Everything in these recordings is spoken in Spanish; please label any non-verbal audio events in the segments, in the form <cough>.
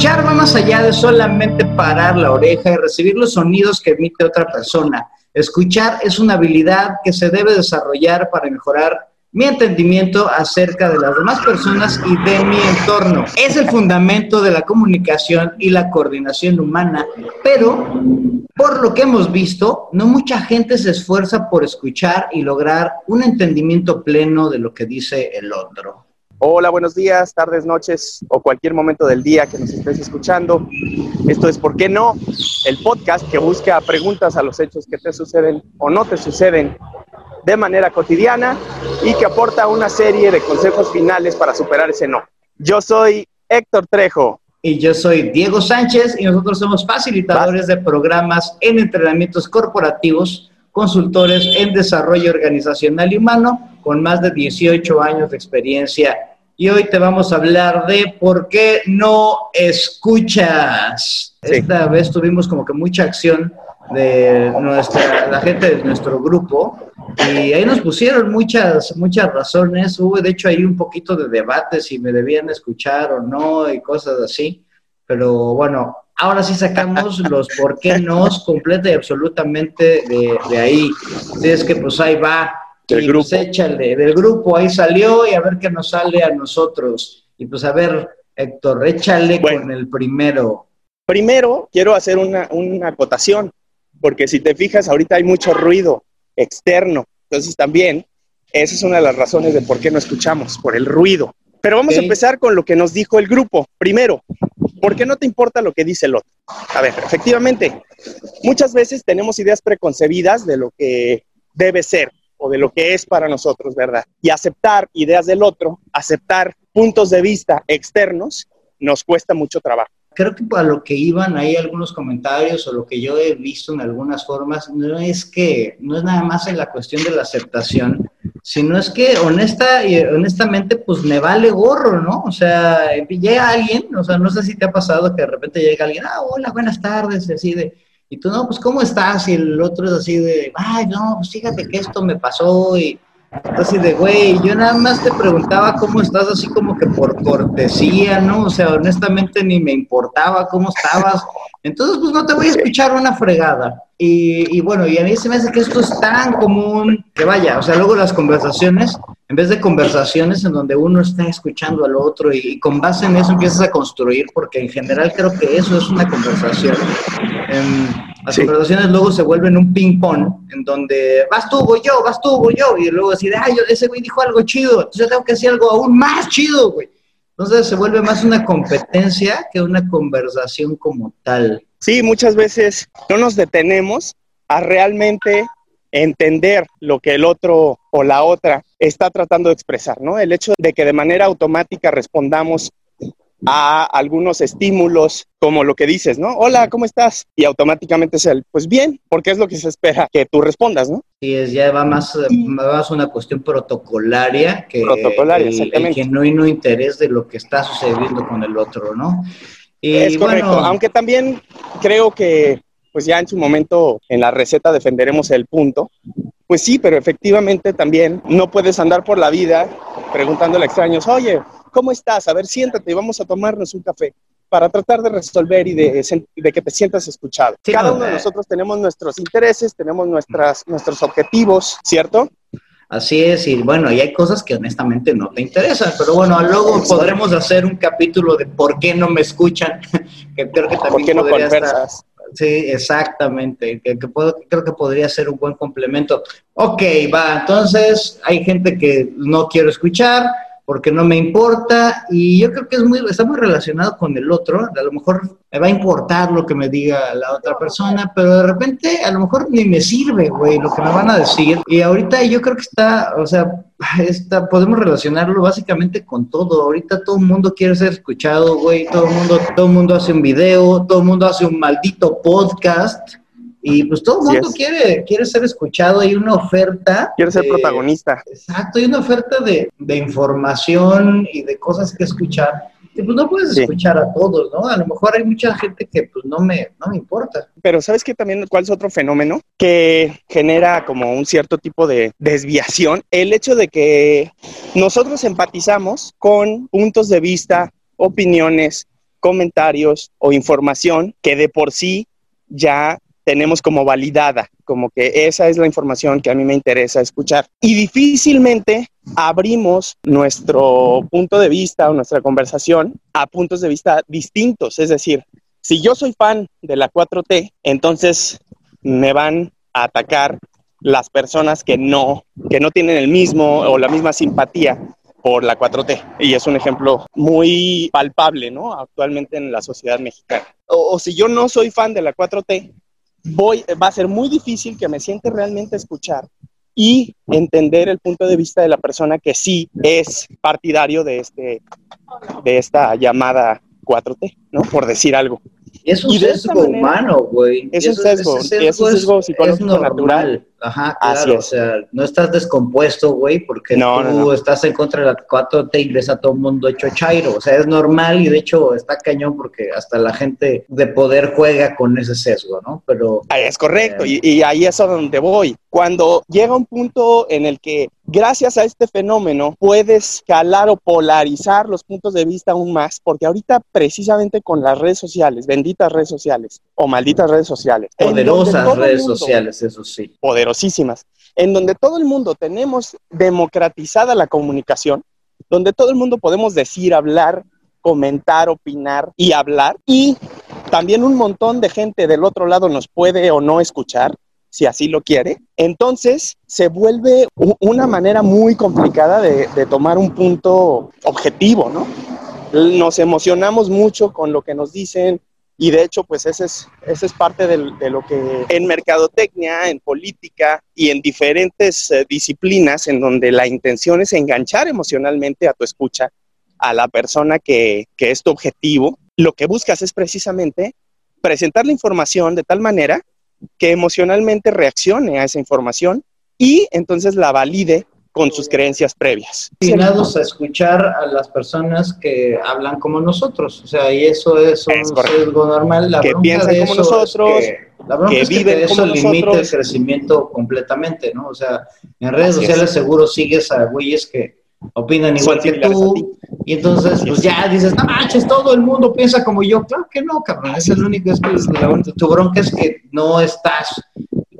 Escuchar va más allá de solamente parar la oreja y recibir los sonidos que emite otra persona. Escuchar es una habilidad que se debe desarrollar para mejorar mi entendimiento acerca de las demás personas y de mi entorno. Es el fundamento de la comunicación y la coordinación humana, pero por lo que hemos visto, no mucha gente se esfuerza por escuchar y lograr un entendimiento pleno de lo que dice el otro. Hola, buenos días, tardes, noches o cualquier momento del día que nos estés escuchando. Esto es ¿Por qué no? El podcast que busca preguntas a los hechos que te suceden o no te suceden de manera cotidiana y que aporta una serie de consejos finales para superar ese no. Yo soy Héctor Trejo. Y yo soy Diego Sánchez y nosotros somos facilitadores de programas en entrenamientos corporativos, consultores en desarrollo organizacional y humano con más de 18 años de experiencia. Y hoy te vamos a hablar de por qué no escuchas. Esta vez tuvimos como que mucha acción de nuestra, la gente de nuestro grupo y ahí nos pusieron muchas, muchas razones. Hubo de hecho ahí un poquito de debate si me debían escuchar o no y cosas así. Pero bueno, ahora sí sacamos <laughs> los por qué no completa y absolutamente de, de ahí. Así es que pues ahí va. Del y pues, grupo. échale, del grupo, ahí salió y a ver qué nos sale a nosotros. Y pues a ver, Héctor, échale Bueno. con el primero. Primero, quiero hacer una, una acotación, porque si te fijas, ahorita hay mucho ruido externo. Entonces también, esa es una de las razones de por qué no escuchamos, por el ruido. Pero vamos a empezar con lo que nos dijo el grupo. Primero, ¿por qué no te importa lo que dice el otro? A ver, efectivamente, muchas veces tenemos ideas preconcebidas de lo que debe ser o de lo que es para nosotros, ¿verdad? Y aceptar ideas del otro, aceptar puntos de vista externos, nos cuesta mucho trabajo. creo que a lo que iban ahí algunos comentarios o lo que yo he visto en algunas formas, no es que, no es nada más en la cuestión de la aceptación, sino es que honesta honestamente, pues me vale gorro, ¿no? O sea, llega alguien, o sea, no sé si te ha pasado que de repente llega alguien, ah, hola, buenas tardes, y así de, y tú, no, pues, ¿cómo estás? Y el otro es así de, ay, no, pues fíjate que esto me pasó y así de, güey, yo nada más te preguntaba cómo estás, así como que por cortesía, ¿no? O sea, honestamente ni me importaba cómo estabas. Entonces, pues no te voy a escuchar una fregada. Y, bueno, y a mí se me hace que esto es tan común que vaya, o sea, luego las conversaciones, en vez de conversaciones en donde uno está escuchando al otro y con base en eso empiezas a construir, porque en general creo que eso es una conversación. Em, las Sí. conversaciones luego se vuelven un ping-pong, en donde vas tú, voy yo, vas tú, voy yo, y luego así de, ay, yo- ese güey dijo algo chido, entonces yo tengo que decir algo aún más chido, güey. Entonces se vuelve más una competencia que una conversación como tal. Sí, muchas veces no nos detenemos a realmente entender lo que el otro o la otra está tratando de expresar, ¿no? El hecho de que de manera automática respondamos a algunos estímulos como lo que dices, ¿no? Hola, ¿cómo estás? Y automáticamente es el, pues bien, porque es lo que se espera que tú respondas, ¿no? Y es, ya va más, eh, más una cuestión protocolaria que Protocolaria, el, el exactamente. genuino interés de lo que está sucediendo con el otro, ¿no? Y es correcto, bueno, aunque también creo que pues ya en su momento en la receta defenderemos el punto. Pues sí, pero efectivamente también no puedes andar por la vida preguntándole a extraños, oye, ¿cómo estás? A ver, siéntate y vamos a tomarnos un café para tratar de resolver y de, sen- de que te sientas escuchado. Sí, Cada no, uno de eh. nosotros tenemos nuestros intereses, tenemos nuestras, nuestros objetivos, ¿cierto? Así es, y bueno, y hay cosas que honestamente no te interesan, pero bueno, luego podremos hacer un capítulo de por qué no me escuchan, <laughs> que creo que también ¿Por qué no podría estar- conversas? Sí, exactamente, que, que puedo- creo que podría ser un buen complemento. Ok, va, entonces hay gente que no quiero escuchar porque no me importa y yo creo que es muy, está muy relacionado con el otro, a lo mejor me va a importar lo que me diga la otra persona, pero de repente a lo mejor ni me sirve, güey, lo que me van a decir. Y ahorita yo creo que está, o sea, <laughs> está, podemos relacionarlo básicamente con todo. Ahorita todo el mundo quiere ser escuchado, güey, todo el mundo, todo mundo hace un video, todo el mundo hace un maldito podcast. Y pues todo el mundo quiere, quiere ser escuchado, hay una oferta. Quiero ser protagonista. Exacto, hay una oferta de, de información y de cosas que escuchar. Y pues no puedes Sí. escuchar a todos, ¿no? A lo mejor hay mucha gente que pues no me, no me importa. Pero ¿sabes qué también cuál es otro fenómeno que genera como un cierto tipo de desviación? El hecho de que nosotros empatizamos con puntos de vista, opiniones comentarios o información que de por sí ya tenemos como validada, como que esa es la información que a mí me interesa escuchar. Y difícilmente abrimos nuestro punto de vista o nuestra conversación a puntos de vista distintos. Es decir, si yo soy fan de la 4T, entonces me van a atacar las personas que no, que no tienen el mismo o la misma simpatía por la 4T. Y es un ejemplo muy palpable, ¿no? Actualmente en la sociedad mexicana. O, o, si yo no soy fan de la 4T, voy, va a ser muy difícil que me siente realmente escuchar y entender el punto de vista de la persona que sí es partidario de, este, de esta llamada 4T, ¿no? Por decir algo. Es un sesgo humano, güey. Es un sesgo, es un sesgo psicológico natural. Ajá, claro, o sea, no estás descompuesto, güey, porque tú estás en contra de la 4T y ves a todo el mundo hecho chairo. O sea, es normal y de hecho está cañón porque hasta la gente de poder juega con ese sesgo, ¿no? Pero... Es correcto, y, y ahí es a donde voy. Cuando llega un punto en el que gracias a este fenómeno puedes calar o polarizar los puntos de vista aún más, porque ahorita precisamente con las redes sociales, benditas redes sociales o malditas redes sociales. Poderosas redes sociales, eso sí. Poderosísimas. En donde todo el mundo tenemos democratizada la comunicación, donde todo el mundo podemos decir, hablar, comentar, opinar y hablar. Y también un montón de gente del otro lado nos puede o no escuchar si así lo quiere. Entonces se vuelve una manera muy complicada de, tomar un punto objetivo, ¿no? Nos emocionamos mucho con lo que nos dicen y de hecho, pues ese es, ese es parte de, lo que en mercadotecnia, en política y en diferentes eh, disciplinas en donde la intención es enganchar emocionalmente a tu escucha, a la persona que, que es tu objetivo, lo que buscas es precisamente presentar la información de tal manera que emocionalmente reaccione a esa información y entonces la valide con sus creencias previas. Destinados a escuchar a las personas que hablan como nosotros, o sea, y eso es un sesgo normal. La que piensan como nosotros, que, la que, viven que eso limita el crecimiento completamente, ¿no? O sea, en redes sociales seguro sigues a güeyes que opinan igual que tú, y entonces pues ya dices, no manches, todo el mundo piensa como yo. Claro que no, cabrón, es el único, es que tu bronca es que no estás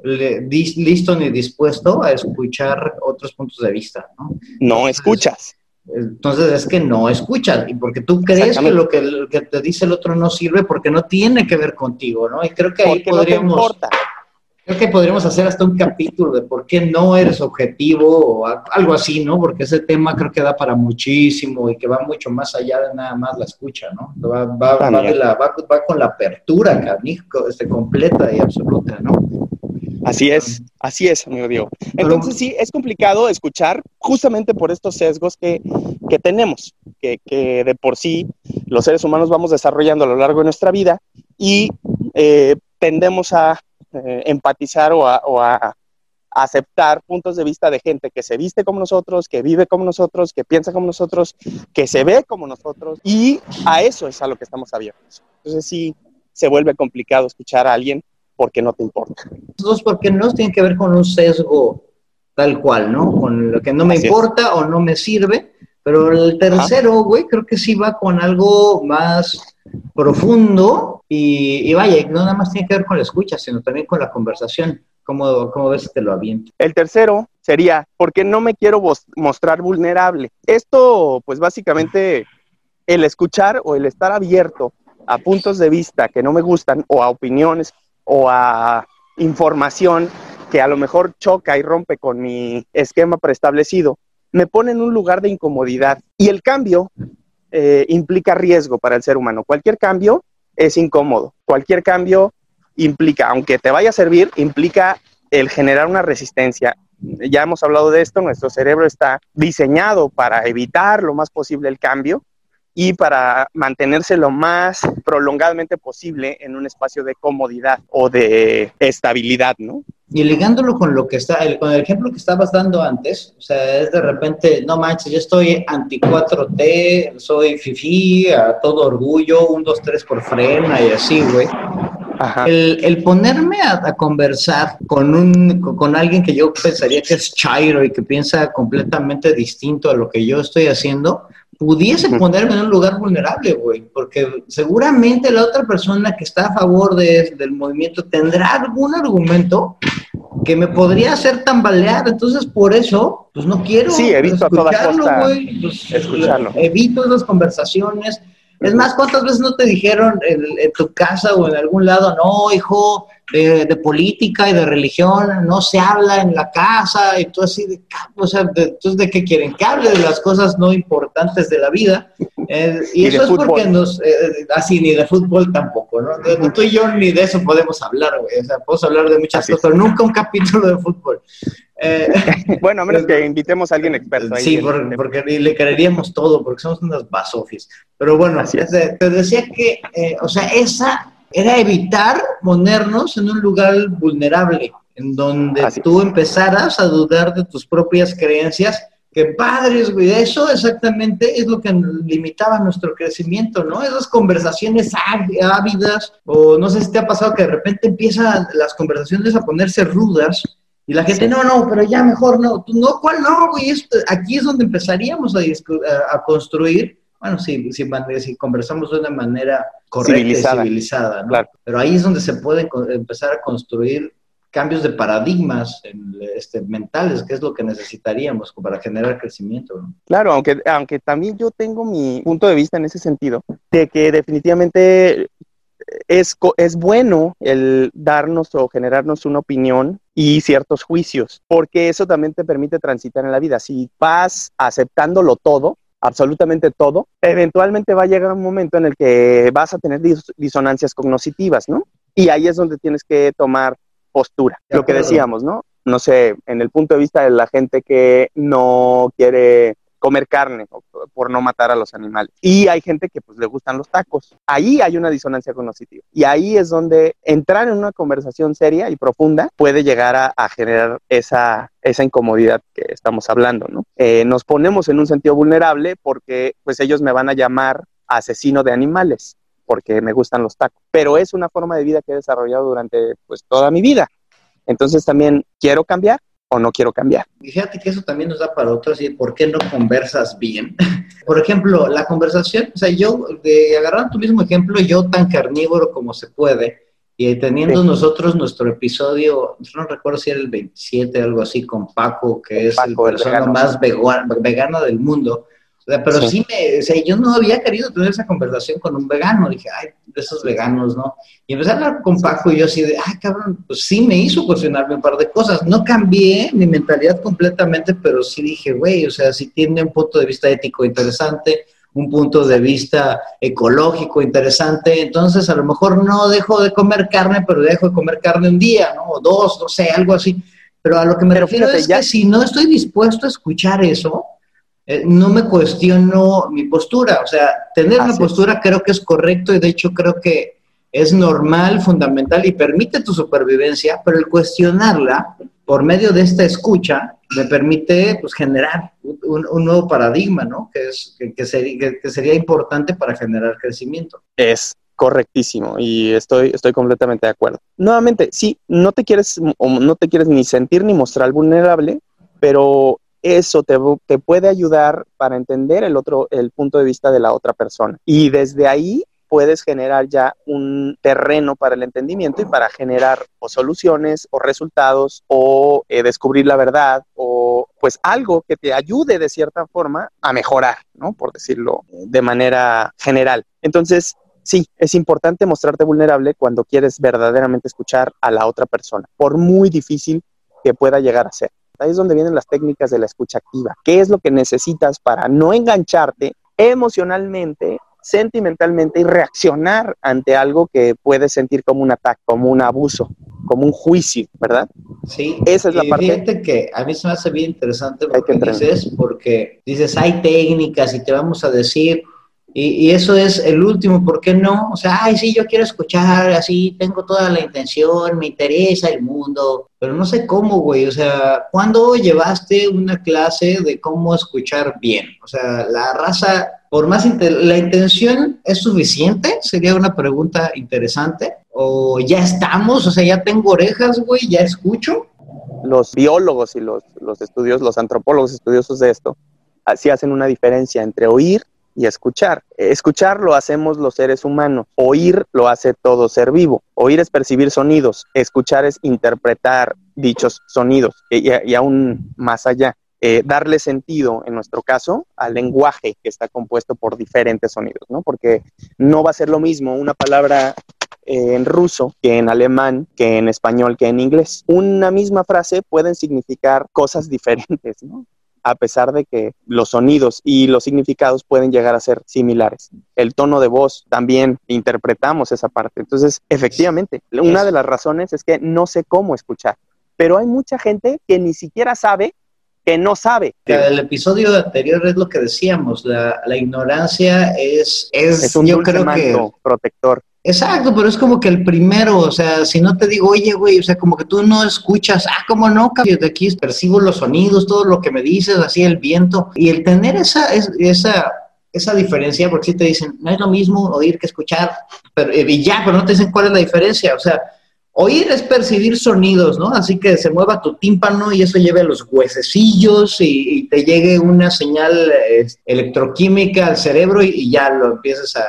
listo ni dispuesto a escuchar otros puntos de vista, ¿no? No escuchas. Entonces es que no escuchas, y porque tú crees que lo, que que te dice el otro no sirve porque no tiene que ver contigo, ¿no? Y creo que ahí podríamos... Creo que podríamos hacer hasta un capítulo de por qué no eres objetivo o algo así, ¿no? Porque ese tema creo que da para muchísimo y que va mucho más allá de nada más la escucha, ¿no? Va, va, va, con la apertura, canijo, este, completa y absoluta, ¿no? Así es, así es, amigo Diego. Entonces sí, es complicado escuchar justamente por estos sesgos que, que tenemos, que, que, de por sí los seres humanos vamos desarrollando a lo largo de nuestra vida y eh, tendemos a eh, empatizar o a, aceptar puntos de vista de gente que se viste como nosotros, que vive como nosotros, que piensa como nosotros, que se ve como nosotros, y a eso es a lo que estamos abiertos. Entonces sí, se vuelve complicado escuchar a alguien porque no te importa. Entonces, porque no tiene que ver con un sesgo tal cual, ¿no? Con lo que no me importa o no me sirve, pero el tercero, güey, creo que sí va con algo más profundo y, vaya, no nada más tiene que ver con la escucha, sino también con la conversación. ¿Cómo, cómo ves que te lo aviento? El tercero sería, porque no me quiero mostrar vulnerable. Esto, pues básicamente, el escuchar o el estar abierto a puntos de vista que no me gustan o a opiniones o a información que a lo mejor choca y rompe con mi esquema preestablecido, me pone en un lugar de incomodidad. Y el cambio eh, implica riesgo para el ser humano. Cualquier cambio es incómodo. Cualquier cambio implica, aunque te vaya a servir, implica el generar una resistencia. Ya hemos hablado de esto, nuestro cerebro está diseñado para evitar lo más posible el cambio y para mantenerse lo más prolongadamente posible en un espacio de comodidad o de estabilidad, ¿no? Y ligándolo con lo que está, con el ejemplo que estabas dando antes, o sea, es de repente, no manches, yo estoy anti 4T, soy fifi, a todo orgullo, un, dos, tres por frena y así, güey. El, el, ponerme a, a, conversar con, un, con alguien que yo pensaría que es chairo y que piensa completamente distinto a lo que yo estoy haciendo, pudiese ponerme en un lugar vulnerable, güey, porque seguramente la otra persona que está a favor de, del movimiento tendrá algún argumento que me podría hacer tambalear, entonces por eso, pues no quiero sí, evito escucharlo, güey, pues, escucharlo. evito esas conversaciones. Es más, ¿cuántas veces no te dijeron en tu casa o en algún lado, no, hijo, de, política y de religión, no se habla en la casa, y tú así de, o sea, de, entonces de qué quieren que hable de las cosas no importantes de la vida. Eh, y, eso es porque nos, eh, así ni de fútbol tampoco, ¿no? tú y yo ni de eso podemos hablar, güey. O sea, podemos hablar de muchas cosas, pero nunca un capítulo de fútbol. Eh, <laughs> bueno, a menos que invitemos a alguien experto. Ahí sí, porque, le creeríamos todo, porque somos unas basofis. Pero bueno, te, te, decía que, o sea, esa era evitar ponernos en un lugar vulnerable, en donde tú empezaras a dudar de tus propias creencias. Que padres, güey, eso exactamente es lo que limitaba nuestro crecimiento, ¿no? Esas conversaciones ávidas, o no sé si te ha pasado que de repente empiezan las conversaciones a ponerse rudas, y la gente, no, no, pero ya mejor no. No, ¿cuál no, güey? aquí es donde empezaríamos a, a, construir bueno, sí, si, conversamos de una manera correcta y civilizada, ¿no? Pero ahí es donde se puede empezar a construir cambios de paradigmas este, mentales, que es lo que necesitaríamos para generar crecimiento. ¿no? Claro, aunque, aunque también yo tengo mi punto de vista en ese sentido, de que definitivamente es, es bueno el darnos o generarnos una opinión y ciertos juicios, porque eso también te permite transitar en la vida. Si vas aceptándolo todo, absolutamente todo, eventualmente va a llegar un momento en el que vas a tener disonancias cognitivas, ¿no? Y ahí es donde tienes que tomar postura. Lo que decíamos, ¿no? No sé, en el punto de vista de la gente que no quiere comer carne por no matar a los animales. Y hay gente que pues le gustan los tacos. Ahí hay una disonancia cognitiva. Y ahí es donde entrar en una conversación seria y profunda puede llegar a, generar esa, esa incomodidad que estamos hablando, ¿no? Eh, nos ponemos en un sentido vulnerable porque pues ellos me van a llamar asesino de animales porque me gustan los tacos. Pero es una forma de vida que he desarrollado durante pues toda mi vida. Entonces también quiero cambiar, o no quiero cambiar. fíjate que eso también nos da para otros, y por qué no conversas bien. <laughs> Por ejemplo, la conversación, o sea, yo, de agarrar tu mismo ejemplo, yo tan carnívoro como se puede, y teniendo nosotros nuestro episodio, no recuerdo si era el 27, algo así, con Paco, que es el persona más vegana del mundo, pero sí. me, o sea, yo no había querido tener esa conversación con un vegano. Dije, ay, de esos veganos, ¿no? Y empecé a hablar con Paco y yo así de, ay, cabrón, pues sí me hizo cuestionarme un par de cosas. No cambié mi mentalidad completamente, pero sí dije, güey, o sea, sí tiene un punto de vista ético interesante, un punto de vista ecológico interesante. Entonces, a lo mejor no dejo de comer carne, pero dejo de comer carne un día, ¿no? O dos, no sé, algo así. Pero a lo que me refiero es que si no estoy dispuesto a escuchar eso, eh, no me cuestiono mi postura. O sea, tener una postura creo que es correcto y de hecho creo que es normal, fundamental y permite tu supervivencia, pero el cuestionarla por medio de esta escucha me permite pues, generar un, nuevo paradigma, ¿no? Que, es, que, sería, que, sería importante para generar crecimiento. Es correctísimo y estoy, estoy completamente de acuerdo. Nuevamente, sí, no te quieres, no te quieres ni sentir ni mostrar vulnerable, pero eso te, puede ayudar para entender el otro, el punto de vista de la otra persona. Y desde ahí puedes generar ya un terreno para el entendimiento y para generar o soluciones o resultados o eh, descubrir la verdad o pues algo que te ayude de cierta forma a mejorar, ¿no? Por decirlo de manera general. Entonces, sí, es importante mostrarte vulnerable cuando quieres verdaderamente escuchar a la otra persona, por muy difícil que pueda llegar a ser. Ahí es donde vienen las técnicas de la escucha activa. ¿Qué es lo que necesitas para no engancharte emocionalmente, sentimentalmente y reaccionar ante algo que puedes sentir como un ataque, como un abuso, como un juicio, ¿verdad? Sí. Esa es la parte. Fíjate que a mí se me hace bien interesante lo que dices, porque dices, hay técnicas y te vamos a decir y, eso es el último, ¿por qué no? O sea, ay, sí, yo quiero escuchar, así tengo toda la intención, me interesa el mundo, pero no sé cómo, güey. O sea, ¿cuándo llevaste una clase de cómo escuchar bien? O sea, la raza, por más, ¿la intención es suficiente? Sería una pregunta interesante. ¿O ya estamos? O sea, ya tengo orejas, güey, ya escucho. Los biólogos y los, los estudios, los antropólogos estudiosos de esto, así hacen una diferencia entre oír y escuchar. Escuchar lo hacemos los seres humanos, oír lo hace todo ser vivo. Oír es percibir sonidos, escuchar es interpretar dichos sonidos y, aún más allá. Eh, darle sentido, en nuestro caso, al lenguaje que está compuesto por diferentes sonidos, ¿no? Porque no va a ser lo mismo una palabra eh, en ruso que en alemán, que en español, que en inglés. Una misma frase pueden significar cosas <laughs> diferentes, ¿no? A pesar de que los sonidos y los significados pueden llegar a ser similares. El tono de voz también interpretamos esa parte. Entonces, efectivamente, una de las razones es que no sé cómo escuchar, pero hay mucha gente que ni siquiera sabe que no sabe. El episodio anterior es lo que decíamos, la, ignorancia es, es, un yo creo que protector. Exacto, pero es como que el primero, o sea, si no te digo, oye, güey, o sea, como que tú no escuchas, ah, ¿cómo no? De aquí percibo los sonidos, todo lo que me dices, así el viento, y el tener esa, esa, esa diferencia, porque si te dicen, no es lo mismo oír que escuchar, pero, y ya, pero no te dicen cuál es la diferencia, o sea, Oír es percibir sonidos, ¿no? Así que se mueva tu tímpano y eso lleve a los huesecillos y, te llegue una señal electroquímica al cerebro y, ya lo empiezas a...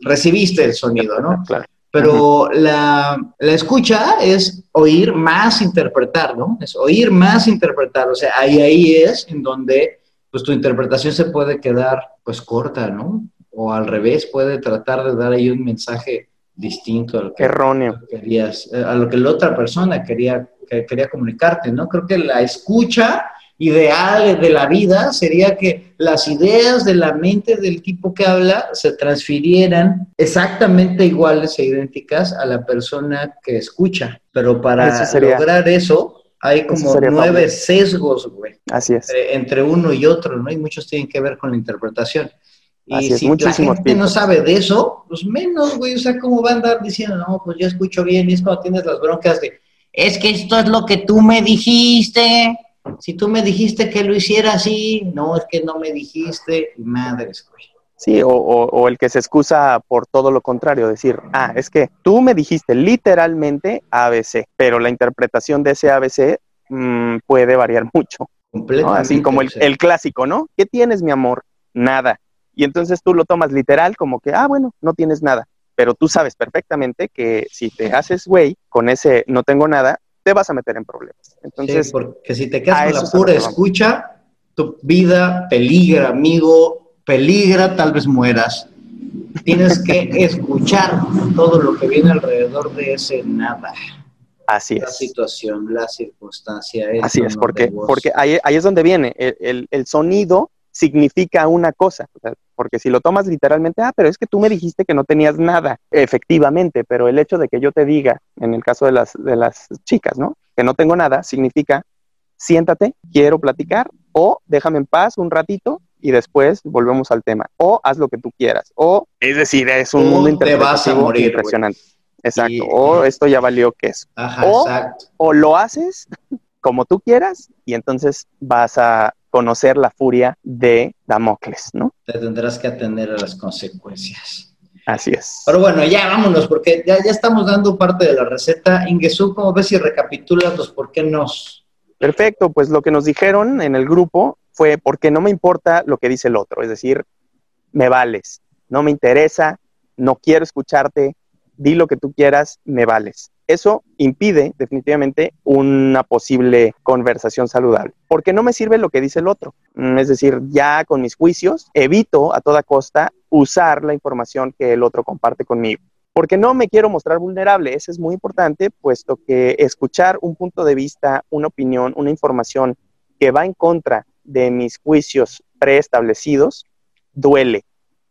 recibiste el sonido, ¿no? <laughs> Claro. Pero la, la, escucha es oír más interpretar, ¿no? Es oír más interpretar. O sea, ahí, ahí es en donde pues tu interpretación se puede quedar pues corta, ¿no? O al revés, puede tratar de dar ahí un mensaje distinto a lo que erróneo querías, eh, a lo que la otra persona quería, quería comunicarte, ¿no? Creo que la escucha ideal de la vida sería que las ideas de la mente del tipo que habla se transfirieran exactamente iguales e idénticas a la persona que escucha. Pero para lograr eso, hay como nueve sesgos, güey. Así es. Entre, entre, uno y otro, ¿no? Y muchos tienen que ver con la interpretación. Y si la gente no sabe de eso, pues menos, güey. O sea, ¿cómo va a andar diciendo, no, pues yo escucho bien? Y es cuando tienes las broncas de, es que esto es lo que tú me dijiste. Si tú me dijiste que lo hiciera así, no, es que no me dijiste. Madres, güey. Sí, o, o, el que se excusa por todo lo contrario, decir, ah, es que tú me dijiste literalmente ABC, pero la interpretación de ese ABC mm, puede variar <laughs> mucho. Así como el, el clásico, ¿no? ¿Qué tienes, mi amor? Nada. Y entonces tú lo tomas literal como que, ah, bueno, no tienes nada. Pero tú sabes perfectamente que si te haces güey con ese no tengo nada, te vas a meter en problemas. Entonces, porque si te quedas con la pura escucha, tu vida peligra, amigo, peligra, tal vez mueras. Tienes que escuchar todo lo que viene alrededor de ese nada. Así es. La situación, la circunstancia. Así es, porque, porque ahí, ahí, es donde viene. El, el, el sonido significa una cosa, porque si lo tomas literalmente, ah, pero es que tú me dijiste que no tenías nada, efectivamente, pero el hecho de que yo te diga, en el caso de las, de las chicas, ¿no? Que no tengo nada, significa, siéntate, quiero platicar, o déjame en paz un ratito y después volvemos al tema, o haz lo que tú quieras, o es decir, es un mundo interpretativo impresionante. Exacto, o esto ya valió que es. o, o lo haces como tú quieras y entonces vas a conocer la furia de Damocles, ¿no? Te tendrás que atender a las consecuencias. Así es. Pero bueno, ya vámonos, porque ya, ya estamos dando parte de la receta. Ingesú, ¿cómo ves si recapitulas los por qué nos? Perfecto, pues lo que nos dijeron en el grupo fue porque no me importa lo que dice el otro, es decir, me vales, no me interesa, no quiero escucharte, di lo que tú quieras, me vales. Eso impide definitivamente una posible conversación saludable, porque no me sirve lo que dice el otro. Mm, es decir, ya con mis juicios evito a toda costa usar la información que el otro comparte conmigo. Porque no me quiero mostrar vulnerable, eso es muy importante, puesto que escuchar un punto de vista, una opinión, una información que va en contra de mis juicios preestablecidos, duele,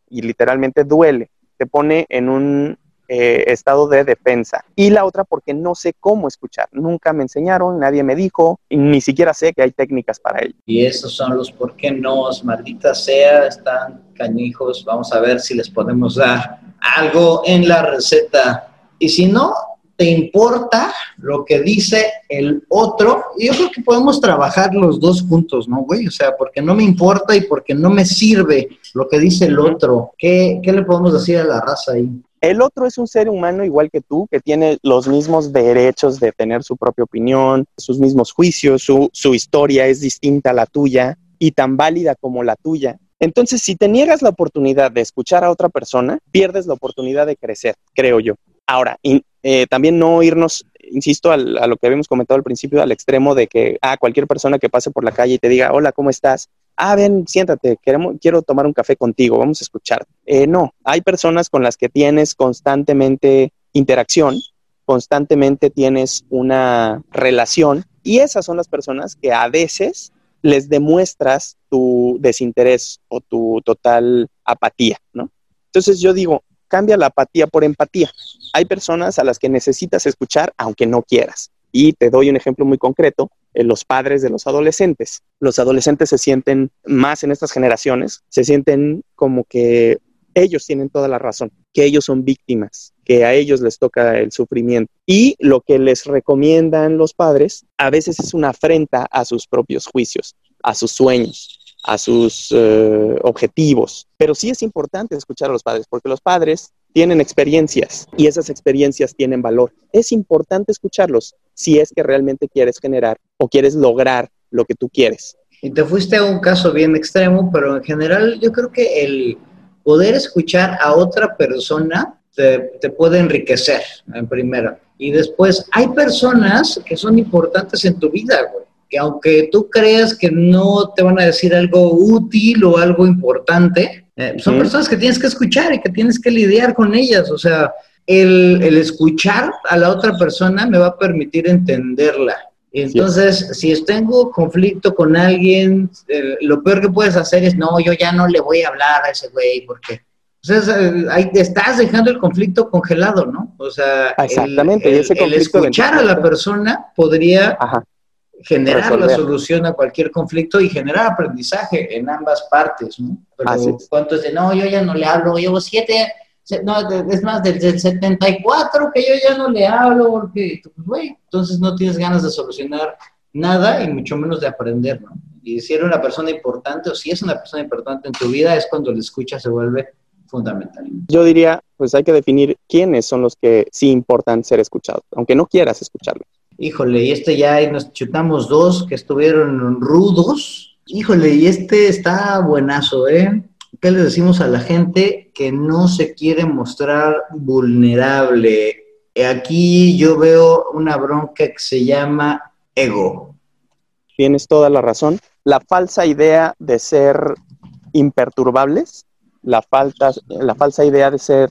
y literalmente duele, te pone en un eh, estado de defensa. Y la otra porque no sé cómo escuchar. Nunca me enseñaron, nadie me dijo, ni siquiera sé que hay técnicas para ello. Y esos son los por qué no, maldita sea, están cañijos. Vamos a ver si les podemos dar algo en la receta. Y si no, te importa lo que dice el otro, yo creo que podemos trabajar los dos juntos, ¿no, güey? O sea, porque no me importa y porque no me sirve lo que dice el otro. ¿Qué, qué le podemos decir a la raza ahí? El otro es un ser humano igual que tú, que tiene los mismos derechos de tener su propia opinión, sus mismos juicios, su, historia es distinta a la tuya y tan válida como la tuya. Entonces, si te niegas la oportunidad de escuchar a otra persona, pierdes la oportunidad de crecer, creo yo. Ahora, eh, también no irnos, insisto, a lo que habíamos comentado al principio, al extremo de que a ah, cualquier persona que pase por la calle y te diga, hola, ¿cómo estás? Ah, ven, siéntate, quiero tomar un café contigo, vamos a escuchar. Eh, no, hay personas con las que tienes constantemente interacción, constantemente tienes una relación y esas son las personas que a veces les demuestras tu desinterés o tu total apatía, ¿no? Entonces yo digo, cambia la apatía por empatía. Hay personas a las que necesitas escuchar aunque no quieras. Y te doy un ejemplo muy concreto, los padres de los adolescentes. Los adolescentes se sienten más en estas generaciones, se sienten como que ellos tienen toda la razón, que ellos son víctimas, que a ellos les toca el sufrimiento. Y lo que les recomiendan los padres a veces es una afrenta a sus propios juicios, a sus sueños, a sus eh, objetivos. Pero sí es importante escuchar a los padres, porque los padres tienen experiencias y esas experiencias tienen valor. Es importante escucharlos si es que realmente quieres generar o quieres lograr lo que tú quieres. Y te fuiste a un caso bien extremo, pero en general yo creo que el poder escuchar a otra persona te, puede enriquecer en primera. Y después, hay personas que son importantes en tu vida, güey, que aunque tú creas que no te van a decir algo útil o algo importante, eh, son personas que tienes que escuchar y que tienes que lidiar con ellas. O sea, el, el escuchar a la otra persona me va a permitir entenderla. Entonces, si tengo conflicto con alguien, lo peor que puedes hacer es, no, yo ya no le voy a hablar a ese güey, porque o ahí estás dejando el conflicto congelado, ¿no? O sea, Exactamente, el, el, escuchar a la persona podría generar la solución a cualquier conflicto y generar aprendizaje en ambas partes, ¿no? Pero cuánto es de, no, yo ya no le hablo, llevo siete no, es más, desde el 74 que yo ya no le hablo, porque, pues, güey, entonces no tienes ganas de solucionar nada y mucho menos de aprender, ¿no? Y si eres una persona importante o si es una persona importante en tu vida, es cuando la escucha se vuelve fundamental. Yo diría, pues hay que definir quiénes son los que sí importan ser escuchados, aunque no quieras escucharlos. Híjole, y este ya nos chutamos dos que estuvieron rudos. Híjole, y este está buenazo, ¿eh? ¿qué le decimos a la gente que no se quiere mostrar vulnerable? Aquí yo veo una bronca que se llama ego. Tienes toda la razón. La falsa idea de ser imperturbables, la, falta, la falsa idea de ser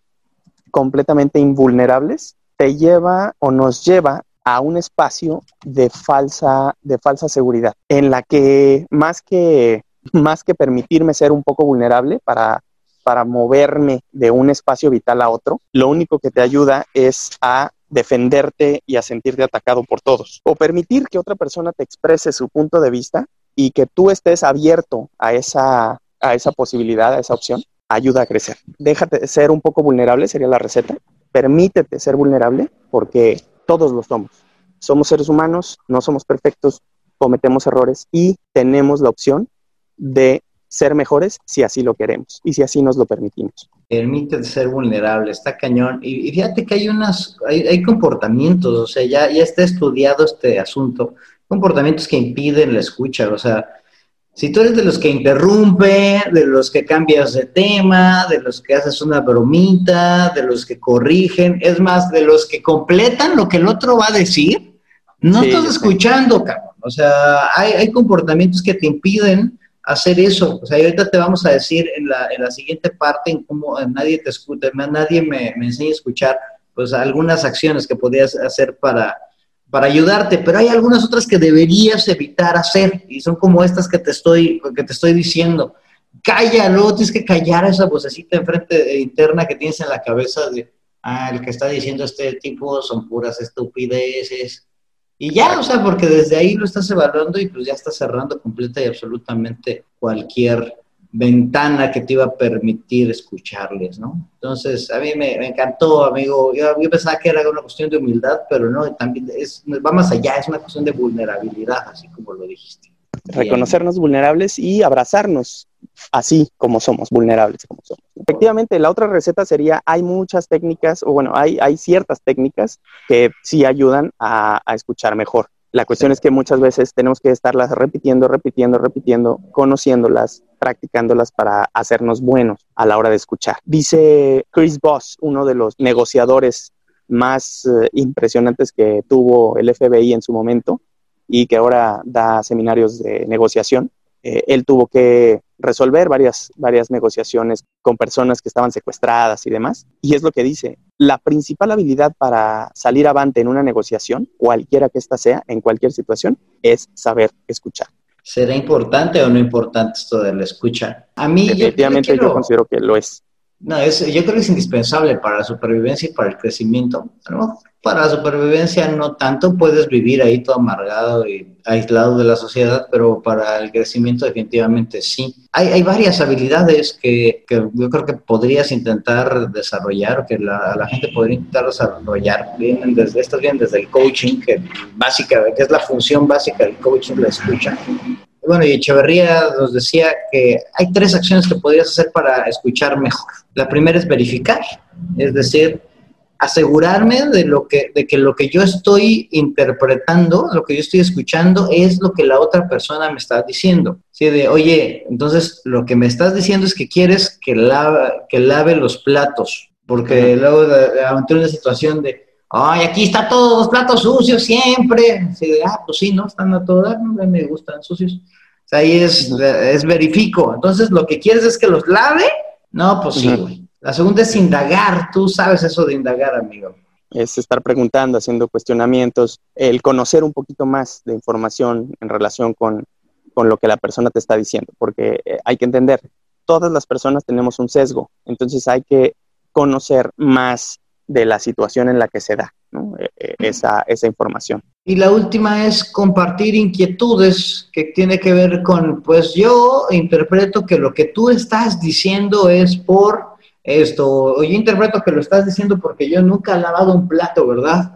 completamente invulnerables, te lleva o nos lleva a un espacio de falsa, de falsa seguridad, en la que más que más que permitirme ser un poco vulnerable para, para moverme de un espacio vital a otro, lo único que te ayuda es a defenderte y a sentirte atacado por todos. O permitir que otra persona te exprese su punto de vista y que tú estés abierto a esa, a esa posibilidad, a esa opción, ayuda a crecer. Déjate ser un poco vulnerable, sería la receta. Permítete ser vulnerable porque todos lo somos. Somos seres humanos, no somos perfectos, cometemos errores y tenemos la opción de ser mejores si así lo queremos y si así nos lo permitimos. Permite ser vulnerable, está cañón. Y, fíjate que hay unas, hay, comportamientos, o sea, ya, ya está estudiado este asunto, comportamientos que impiden la escucha, o sea, si tú eres de los que interrumpe, de los que cambias de tema, de los que haces una bromita, de los que corrigen, es más, de los que completan lo que el otro va a decir, no estás escuchando, cabrón. O sea, hay, hay comportamientos que te impiden hacer eso. O sea, ahorita te vamos a decir en la, en la siguiente parte en cómo nadie te escucha, nadie me, me enseña a escuchar, pues algunas acciones que podías hacer para, para ayudarte, pero hay algunas otras que deberías evitar hacer y son como estas que te estoy, que te estoy diciendo. Cállalo, tienes que callar esa vocecita enfrente interna que tienes en la cabeza de, ah, el que está diciendo este tipo son puras estupideces y ya, o sea, porque desde ahí lo estás evaluando y pues ya estás cerrando completa y absolutamente cualquier ventana que te iba a permitir escucharles, ¿no? Entonces, a mí me, encantó, amigo. Yo, pensaba que era una cuestión de humildad, pero no, también es, va más allá, es una cuestión de vulnerabilidad, así como lo dijiste. Reconocernos vulnerables y abrazarnos así como somos, vulnerables como somos. Efectivamente, la otra receta sería, hay muchas técnicas, o bueno, hay, ciertas técnicas que sí ayudan a, escuchar mejor. La cuestión es que muchas veces tenemos que estarlas repitiendo, repitiendo, repitiendo, conociéndolas, practicándolas para hacernos buenos a la hora de escuchar. Dice Chris Voss, uno de los negociadores más eh, impresionantes que tuvo el FBI en su momento y que ahora da seminarios de negociación. Eh, él tuvo que resolver varias, varias negociaciones con personas que estaban secuestradas y demás. Y es lo que dice, la principal habilidad para salir avante en una negociación, cualquiera que ésta sea, en cualquier situación, es saber escuchar. ¿Será importante o no importante esto de la escucha? A mí Definitivamente yo, considero que lo es. No, es, yo creo que es indispensable para la supervivencia y para el crecimiento. Para supervivencia no tanto, puedes vivir ahí todo amargado y aislado de la sociedad, pero para el crecimiento definitivamente sí. Hay, varias habilidades que, que, yo creo que podrías intentar desarrollar, que la, la gente podría intentar desarrollar. Vienen desde, estas vienen desde el coaching, que, básica, que es la función básica del coaching, la escucha bueno, y Echeverría nos decía que hay tres acciones que podrías hacer para escuchar mejor. La primera es verificar, es decir, asegurarme de, lo que, de que lo que yo estoy interpretando, lo que yo estoy escuchando, es lo que la otra persona me está diciendo. Sí, de, oye, entonces lo que me estás diciendo es que quieres que lave, que lave los platos, porque luego de, una situación de, ay, aquí está todos los platos sucios siempre. Sí, de, ah, pues sí, ¿no? Están a todo no me gustan sucios. O sea, ahí es, es verifico. Entonces, lo que quieres es que los lave. No, pues sí, güey. La segunda es indagar. Tú sabes eso de indagar, amigo. Es estar preguntando, haciendo cuestionamientos, el conocer un poquito más de información en relación con, con lo que la persona te está diciendo, porque eh, hay que entender, todas las personas tenemos un sesgo, entonces hay que conocer más de la situación en la que se da eh, eh, esa, esa información. Y la última es compartir inquietudes que tiene que ver con, pues yo interpreto que lo que tú estás diciendo es por esto, yo interpreto que lo estás diciendo porque yo nunca he lavado un plato, ¿verdad?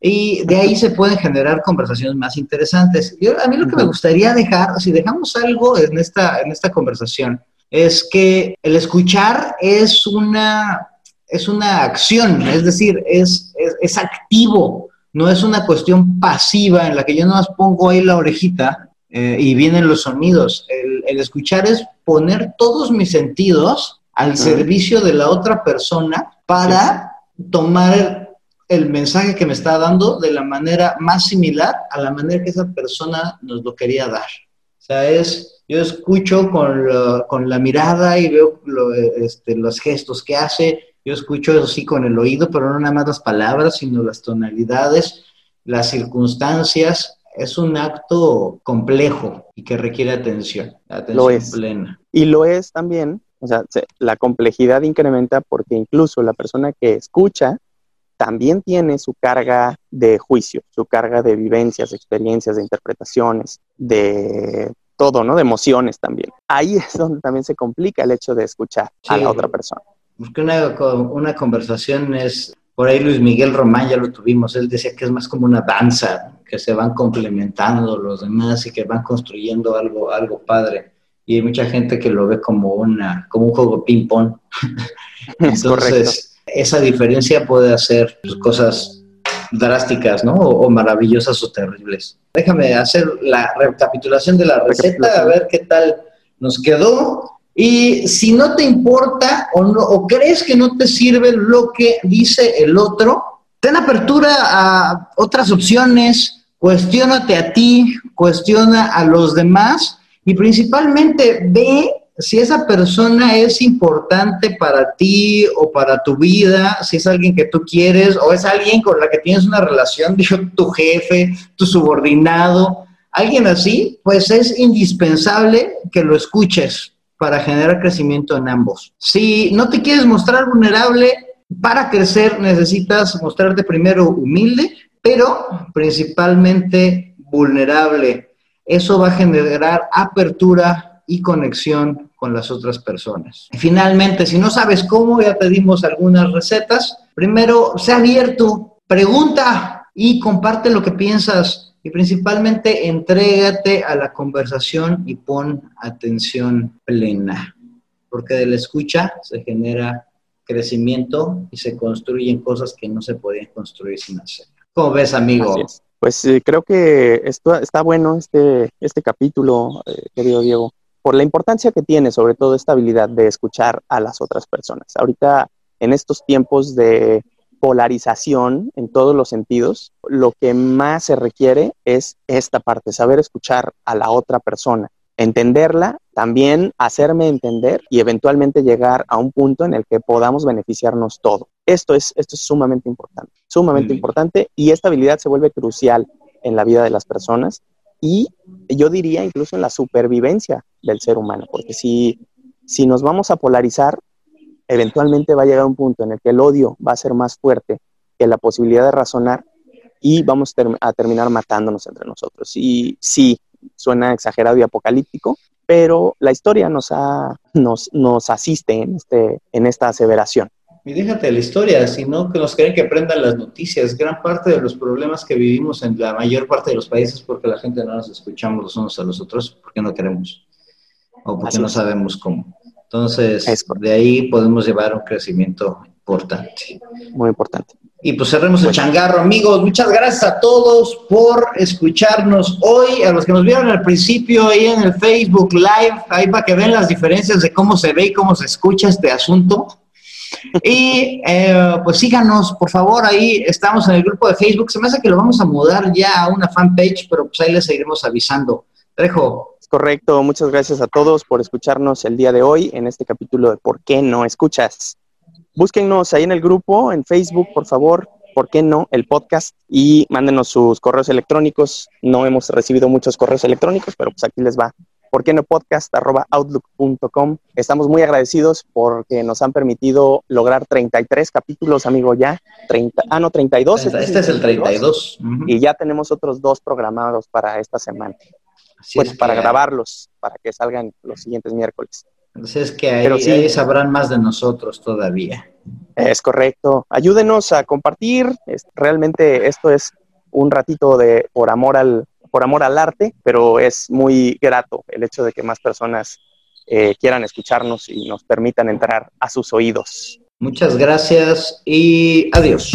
Y de ahí se pueden generar conversaciones más interesantes. Yo, a mí lo que me gustaría dejar, si dejamos algo en esta, en esta conversación, es que el escuchar es una, es una acción, es decir, es, es, activo, no es una cuestión pasiva en la que yo no más pongo ahí la orejita eh, y vienen los sonidos. El, el escuchar es poner todos mis sentidos al servicio de la otra persona para tomar el, mensaje que me está dando de la manera más similar a la manera que esa persona nos lo quería dar. O sea, es, yo escucho con, la mirada y veo este, los gestos que hace, yo escucho eso sí con el oído, pero no nada más las palabras, sino las tonalidades, las circunstancias. Es un acto complejo y que requiere atención, atención plena. Y lo es también o sea, la complejidad incrementa porque incluso la persona que escucha también tiene su carga de juicio, su carga de vivencias, de experiencias, de interpretaciones, de todo, ¿no? De emociones también. Ahí es donde también se complica el hecho de escuchar a la otra persona. Porque una, una conversación es, por ahí Luis Miguel Román ya lo tuvimos, él decía que es más como una danza, que se van complementando los demás y que van construyendo algo, algo padre y hay mucha gente que lo ve como, una, como un juego ping-pong. <laughs> Entonces, esa diferencia puede hacer cosas drásticas, ¿no? O, maravillosas o terribles. Déjame hacer la recapitulación de la receta, a ver qué tal nos quedó. Y si no te importa o, no, o crees que no te sirve lo que dice el otro, ten apertura a otras opciones, cuestionate a ti, cuestiona a los demás y principalmente ve si esa persona es importante para ti o para tu vida, si es alguien que tú quieres o es alguien con la que tienes una relación, <laughs> tu jefe, tu subordinado, alguien así, pues es indispensable que lo escuches para generar crecimiento en ambos. Si no te quieres mostrar vulnerable, para crecer necesitas mostrarte primero humilde, pero principalmente vulnerable eso va a generar apertura y conexión con las otras personas. finalmente, si no sabes cómo, ya te dimos algunas recetas. Primero, sea abierto, pregunta y comparte lo que piensas y principalmente entrégate a la conversación y pon atención plena, porque de la escucha se genera crecimiento y se construyen cosas que no se podían construir sin hacer. ¿Cómo ves, amigo? Pues eh, creo que esto, está bueno este, este capítulo, eh, querido Diego, por la importancia que tiene sobre todo esta habilidad de escuchar a las otras personas. Ahorita, en estos tiempos de polarización en todos los sentidos, lo que más se requiere es esta parte, saber escuchar a la otra persona, entenderla, también hacerme entender y eventualmente llegar a un punto en el que podamos beneficiarnos todo. Esto es, esto es sumamente importante, sumamente importante y esta habilidad se vuelve crucial en la vida de las personas y yo diría incluso en la supervivencia del ser humano, porque si, si nos vamos a polarizar, eventualmente va a llegar un punto en el que el odio va a ser más fuerte que la posibilidad de razonar y vamos a terminar matándonos entre nosotros. Y sí, suena exagerado y apocalíptico, pero la historia nos, nos, nos asiste en, este, en esta aseveración. Y déjate la historia, sino que nos quieren que aprendan las noticias. Gran parte de los problemas que vivimos en la mayor parte de los países porque la gente no nos escuchamos los unos a los otros porque no queremos o porque no sabemos cómo. Entonces, de ahí podemos llevar un crecimiento importante. Muy importante. Y pues cerremos el changarro, amigos. Muchas gracias a todos por escucharnos hoy. A los que nos vieron al principio ahí en el Facebook Live, ahí para que vean las diferencias de cómo se ve y cómo se escucha este asunto. Y <laughs> eh, pues síganos, por favor, ahí estamos en el grupo de Facebook. Se me hace que lo vamos a mudar ya a una fanpage, pero pues ahí les seguiremos avisando. Trejo. Correcto, muchas gracias a todos por escucharnos el día de hoy en este capítulo de ¿Por qué no escuchas? Búsquennos ahí en el grupo, en Facebook, por favor, ¿por qué no? El podcast y mándenos sus correos electrónicos. No hemos recibido muchos correos electrónicos, pero pues aquí les va. ¿Por qué no podcast? arroba outlook.com. Estamos muy agradecidos porque nos han permitido lograr 33 capítulos, amigo, ya. 30, ah, no, 32. Este, este es el 32. Y ya tenemos otros dos programados para esta semana. pues para grabarlos, para que salgan los siguientes miércoles. Entonces es que ahí, sabrán más de nosotros todavía. Es correcto. Ayúdenos a compartir. Realmente esto es un ratito de por amor al por amor al arte, pero es muy grato el hecho de que más personas eh, quieran escucharnos y nos permitan entrar a sus oídos. Muchas gracias y adiós.